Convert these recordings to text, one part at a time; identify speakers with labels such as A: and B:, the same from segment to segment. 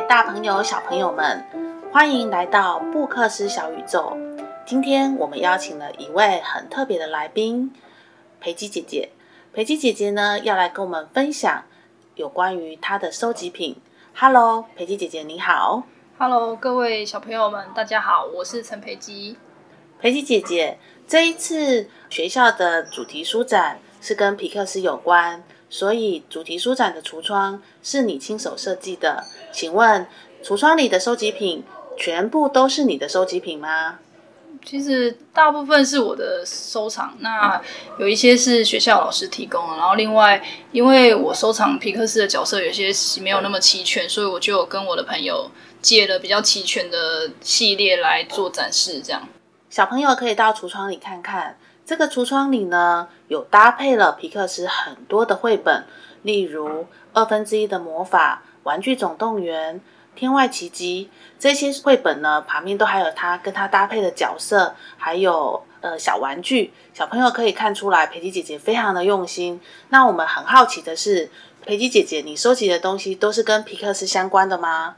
A: 位大朋友、小朋友们，欢迎来到布克斯小宇宙。今天我们邀请了一位很特别的来宾，培基姐姐。培基姐姐呢，要来跟我们分享有关于她的收集品。Hello，培基姐姐你好。
B: Hello，各位小朋友们，大家好，我是陈培基。
A: 培基姐姐，这一次学校的主题书展是跟皮克斯有关。所以主题书展的橱窗是你亲手设计的，请问橱窗里的收集品全部都是你的收集品吗？
B: 其实大部分是我的收藏，那有一些是学校老师提供的，然后另外因为我收藏皮克斯的角色有些没有那么齐全，所以我就跟我的朋友借了比较齐全的系列来做展示。这样，
A: 小朋友可以到橱窗里看看。这个橱窗里呢，有搭配了皮克斯很多的绘本，例如二分之一的魔法、玩具总动员、天外奇迹这些绘本呢，旁边都还有它跟它搭配的角色，还有呃小玩具。小朋友可以看出来，培基姐姐非常的用心。那我们很好奇的是，培基姐姐，你收集的东西都是跟皮克斯相关的吗？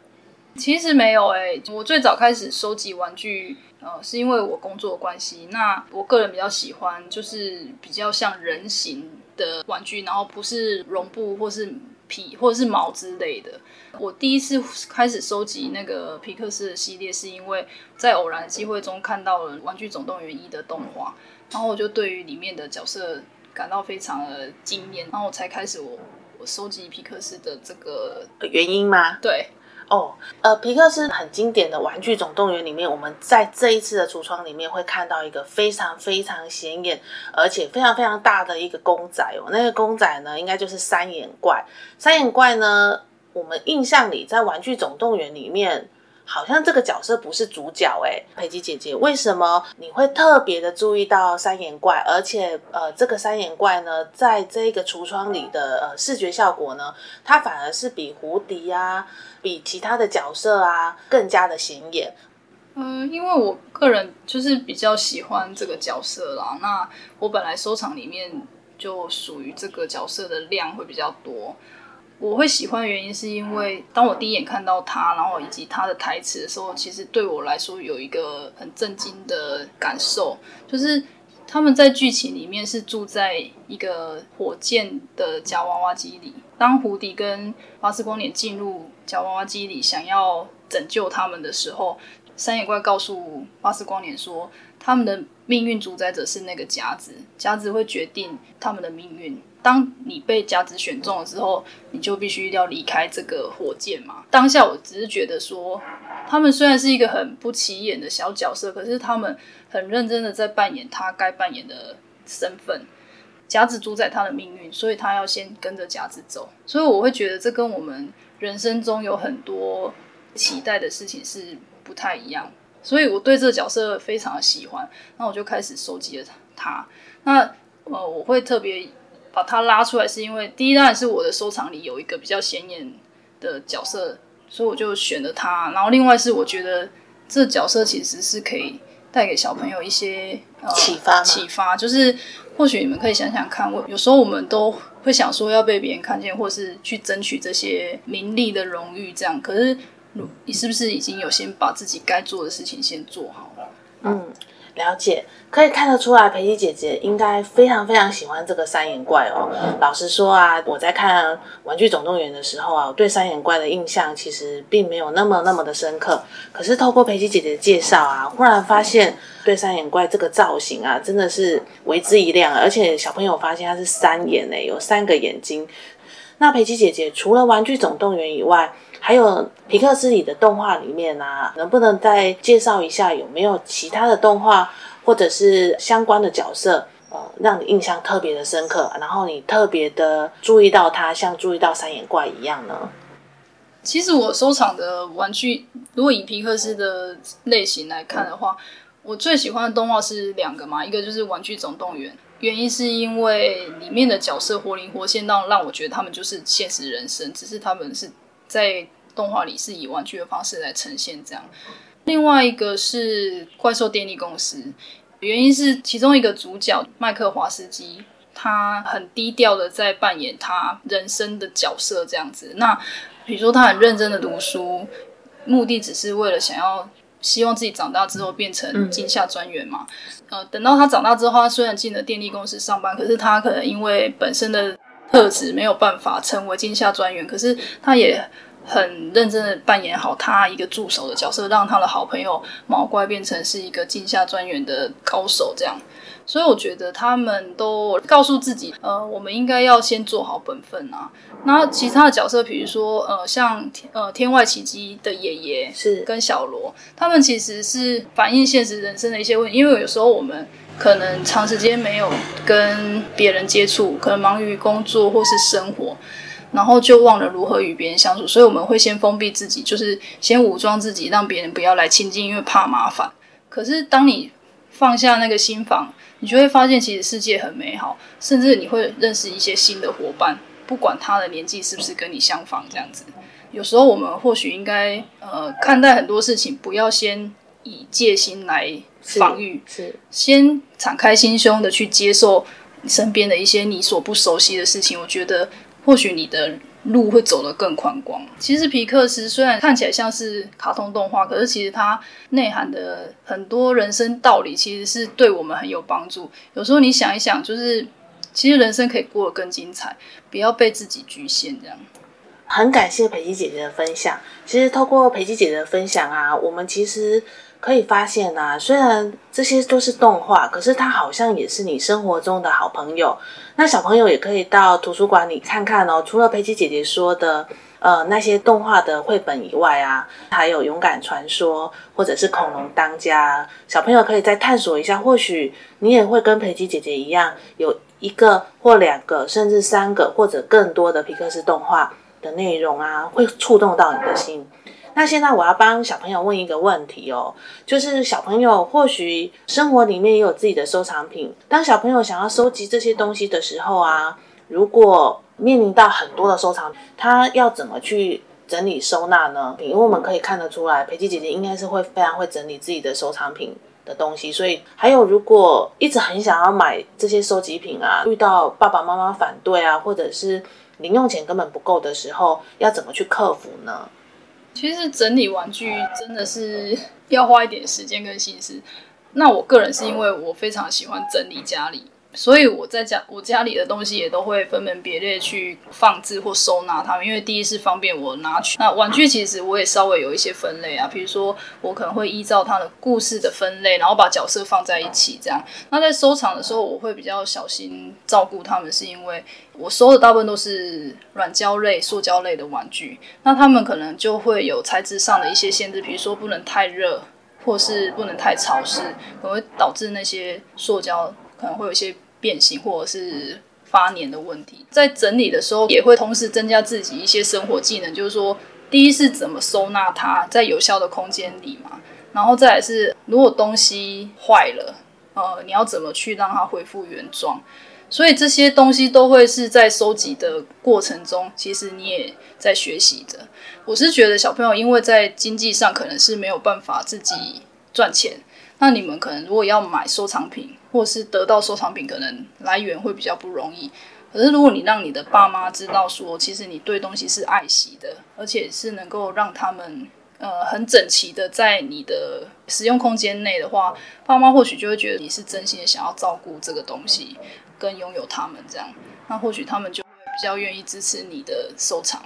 B: 其实没有诶，我最早开始收集玩具。呃，是因为我工作关系，那我个人比较喜欢就是比较像人形的玩具，然后不是绒布或是皮或者是毛之类的。我第一次开始收集那个皮克斯的系列，是因为在偶然的机会中看到了《玩具总动员一》的动画，然后我就对于里面的角色感到非常的惊艳，然后我才开始我我收集皮克斯的这个
A: 原因吗？
B: 对。
A: 哦，呃，皮克斯很经典的玩具总动员里面，我们在这一次的橱窗里面会看到一个非常非常显眼，而且非常非常大的一个公仔哦。那个公仔呢，应该就是三眼怪。三眼怪呢，我们印象里在玩具总动员里面。好像这个角色不是主角哎，佩姬姐姐，为什么你会特别的注意到三眼怪？而且呃，这个三眼怪呢，在这个橱窗里的呃视觉效果呢，它反而是比胡迪啊，比其他的角色啊更加的显眼。
B: 嗯，因为我个人就是比较喜欢这个角色啦。那我本来收藏里面就属于这个角色的量会比较多。我会喜欢的原因是因为，当我第一眼看到他，然后以及他的台词的时候，其实对我来说有一个很震惊的感受，就是他们在剧情里面是住在一个火箭的夹娃娃机里。当胡迪跟巴斯光年进入夹娃娃机里，想要拯救他们的时候，三眼怪告诉巴斯光年说，他们的命运主宰者是那个夹子，夹子会决定他们的命运。当你被夹子选中了之后，你就必须要离开这个火箭嘛。当下我只是觉得说，他们虽然是一个很不起眼的小角色，可是他们很认真的在扮演他该扮演的身份。夹子主宰他的命运，所以他要先跟着夹子走。所以我会觉得这跟我们人生中有很多期待的事情是不太一样。所以我对这个角色非常的喜欢，那我就开始收集了他。那呃，我会特别。把他拉出来，是因为第一当然是我的收藏里有一个比较显眼的角色，所以我就选了他。然后另外是我觉得这角色其实是可以带给小朋友一些
A: 启发，
B: 启发就是或许你们可以想想看，我有时候我们都会想说要被别人看见，或是去争取这些名利的荣誉，这样。可是你是不是已经有先把自己该做的事情先做好了？
A: 嗯。了解，可以看得出来，培基姐姐应该非常非常喜欢这个三眼怪哦。老实说啊，我在看《玩具总动员》的时候啊，我对三眼怪的印象其实并没有那么那么的深刻。可是透过培基姐姐的介绍啊，忽然发现对三眼怪这个造型啊，真的是为之一亮。而且小朋友发现它是三眼诶，有三个眼睛。那培基姐姐除了《玩具总动员》以外，还有皮克斯里的动画里面啊，能不能再介绍一下有没有其他的动画或者是相关的角色，呃，让你印象特别的深刻，然后你特别的注意到它，像注意到三眼怪一样呢？
B: 其实我收藏的玩具，如果以皮克斯的类型来看的话，我最喜欢的动画是两个嘛，一个就是《玩具总动员》，原因是因为里面的角色活灵活现，让让我觉得他们就是现实人生，只是他们是。在动画里是以玩具的方式来呈现，这样。另外一个是怪兽电力公司，原因是其中一个主角麦克华斯基，他很低调的在扮演他人生的角色，这样子。那比如说他很认真的读书，目的只是为了想要希望自己长大之后变成金下专员嘛。呃，等到他长大之后，他虽然进了电力公司上班，可是他可能因为本身的特质没有办法成为进下专员，可是他也很认真的扮演好他一个助手的角色，让他的好朋友毛怪变成是一个进下专员的高手，这样。所以我觉得他们都告诉自己，呃，我们应该要先做好本分啊。那其他的角色，比如说，呃，像呃天外奇迹的爷爷
A: 是
B: 跟小罗，他们其实是反映现实人生的一些问题。因为有时候我们可能长时间没有跟别人接触，可能忙于工作或是生活，然后就忘了如何与别人相处，所以我们会先封闭自己，就是先武装自己，让别人不要来亲近，因为怕麻烦。可是当你放下那个心房，你就会发现其实世界很美好，甚至你会认识一些新的伙伴。不管他的年纪是不是跟你相仿，这样子，有时候我们或许应该呃看待很多事情，不要先以戒心来防御，
A: 是
B: 先敞开心胸的去接受身边的一些你所不熟悉的事情。我觉得或许你的路会走得更宽广。其实皮克斯虽然看起来像是卡通动画，可是其实它内涵的很多人生道理，其实是对我们很有帮助。有时候你想一想，就是。其实人生可以过得更精彩，不要被自己局限。这样，
A: 很感谢培基姐姐的分享。其实透过培基姐姐的分享啊，我们其实可以发现啊，虽然这些都是动画，可是它好像也是你生活中的好朋友。那小朋友也可以到图书馆里看看哦。除了培基姐姐说的呃那些动画的绘本以外啊，还有勇敢传说或者是恐龙当家，小朋友可以再探索一下。或许你也会跟培基姐姐一样有。一个或两个，甚至三个或者更多的皮克斯动画的内容啊，会触动到你的心。那现在我要帮小朋友问一个问题哦，就是小朋友或许生活里面也有自己的收藏品。当小朋友想要收集这些东西的时候啊，如果面临到很多的收藏，他要怎么去整理收纳呢？因为我们可以看得出来，培基姐姐应该是会非常会整理自己的收藏品。的东西，所以还有，如果一直很想要买这些收集品啊，遇到爸爸妈妈反对啊，或者是零用钱根本不够的时候，要怎么去克服呢？
B: 其实整理玩具真的是要花一点时间跟心思。那我个人是因为我非常喜欢整理家里。所以我在家，我家里的东西也都会分门别类去放置或收纳它们。因为第一是方便我拿取。那玩具其实我也稍微有一些分类啊，比如说我可能会依照它的故事的分类，然后把角色放在一起这样。那在收藏的时候，我会比较小心照顾它们，是因为我收的大部分都是软胶类、塑胶类的玩具。那它们可能就会有材质上的一些限制，比如说不能太热，或是不能太潮湿，可能会导致那些塑胶。可能会有一些变形或者是发黏的问题，在整理的时候也会同时增加自己一些生活技能，就是说，第一是怎么收纳它在有效的空间里嘛，然后再来是如果东西坏了，呃，你要怎么去让它恢复原状？所以这些东西都会是在收集的过程中，其实你也在学习着。我是觉得小朋友因为在经济上可能是没有办法自己赚钱。那你们可能如果要买收藏品，或是得到收藏品，可能来源会比较不容易。可是如果你让你的爸妈知道说，其实你对东西是爱惜的，而且是能够让他们呃很整齐的在你的使用空间内的话，爸妈或许就会觉得你是真心的想要照顾这个东西，跟拥有他们这样。那或许他们就会比较愿意支持你的收藏。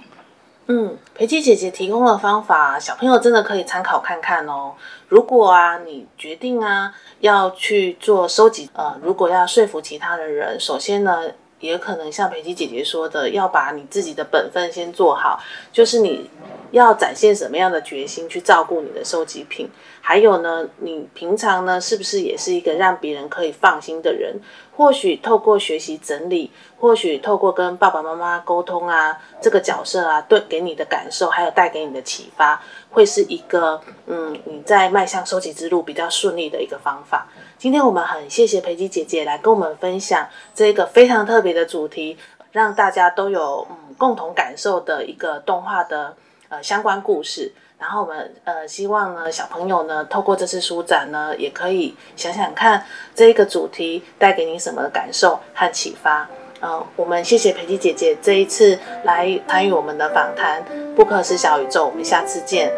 A: 嗯，培基姐姐提供的方法，小朋友真的可以参考看看哦。如果啊，你决定啊要去做收集，呃，如果要说服其他的人，首先呢，也可能像培基姐姐说的，要把你自己的本分先做好，就是你要展现什么样的决心去照顾你的收集品。还有呢，你平常呢是不是也是一个让别人可以放心的人？或许透过学习整理，或许透过跟爸爸妈妈沟通啊，这个角色啊，对给你的感受，还有带给你的启发，会是一个嗯，你在迈向收集之路比较顺利的一个方法。今天我们很谢谢培基姐姐来跟我们分享这个非常特别的主题，让大家都有嗯共同感受的一个动画的呃相关故事。然后我们呃希望呢小朋友呢透过这次书展呢也可以想想看这一个主题带给你什么感受和启发。嗯，我们谢谢培基姐姐这一次来参与我们的访谈，不可是小宇宙，我们下次见，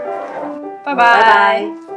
B: 拜
A: 拜拜。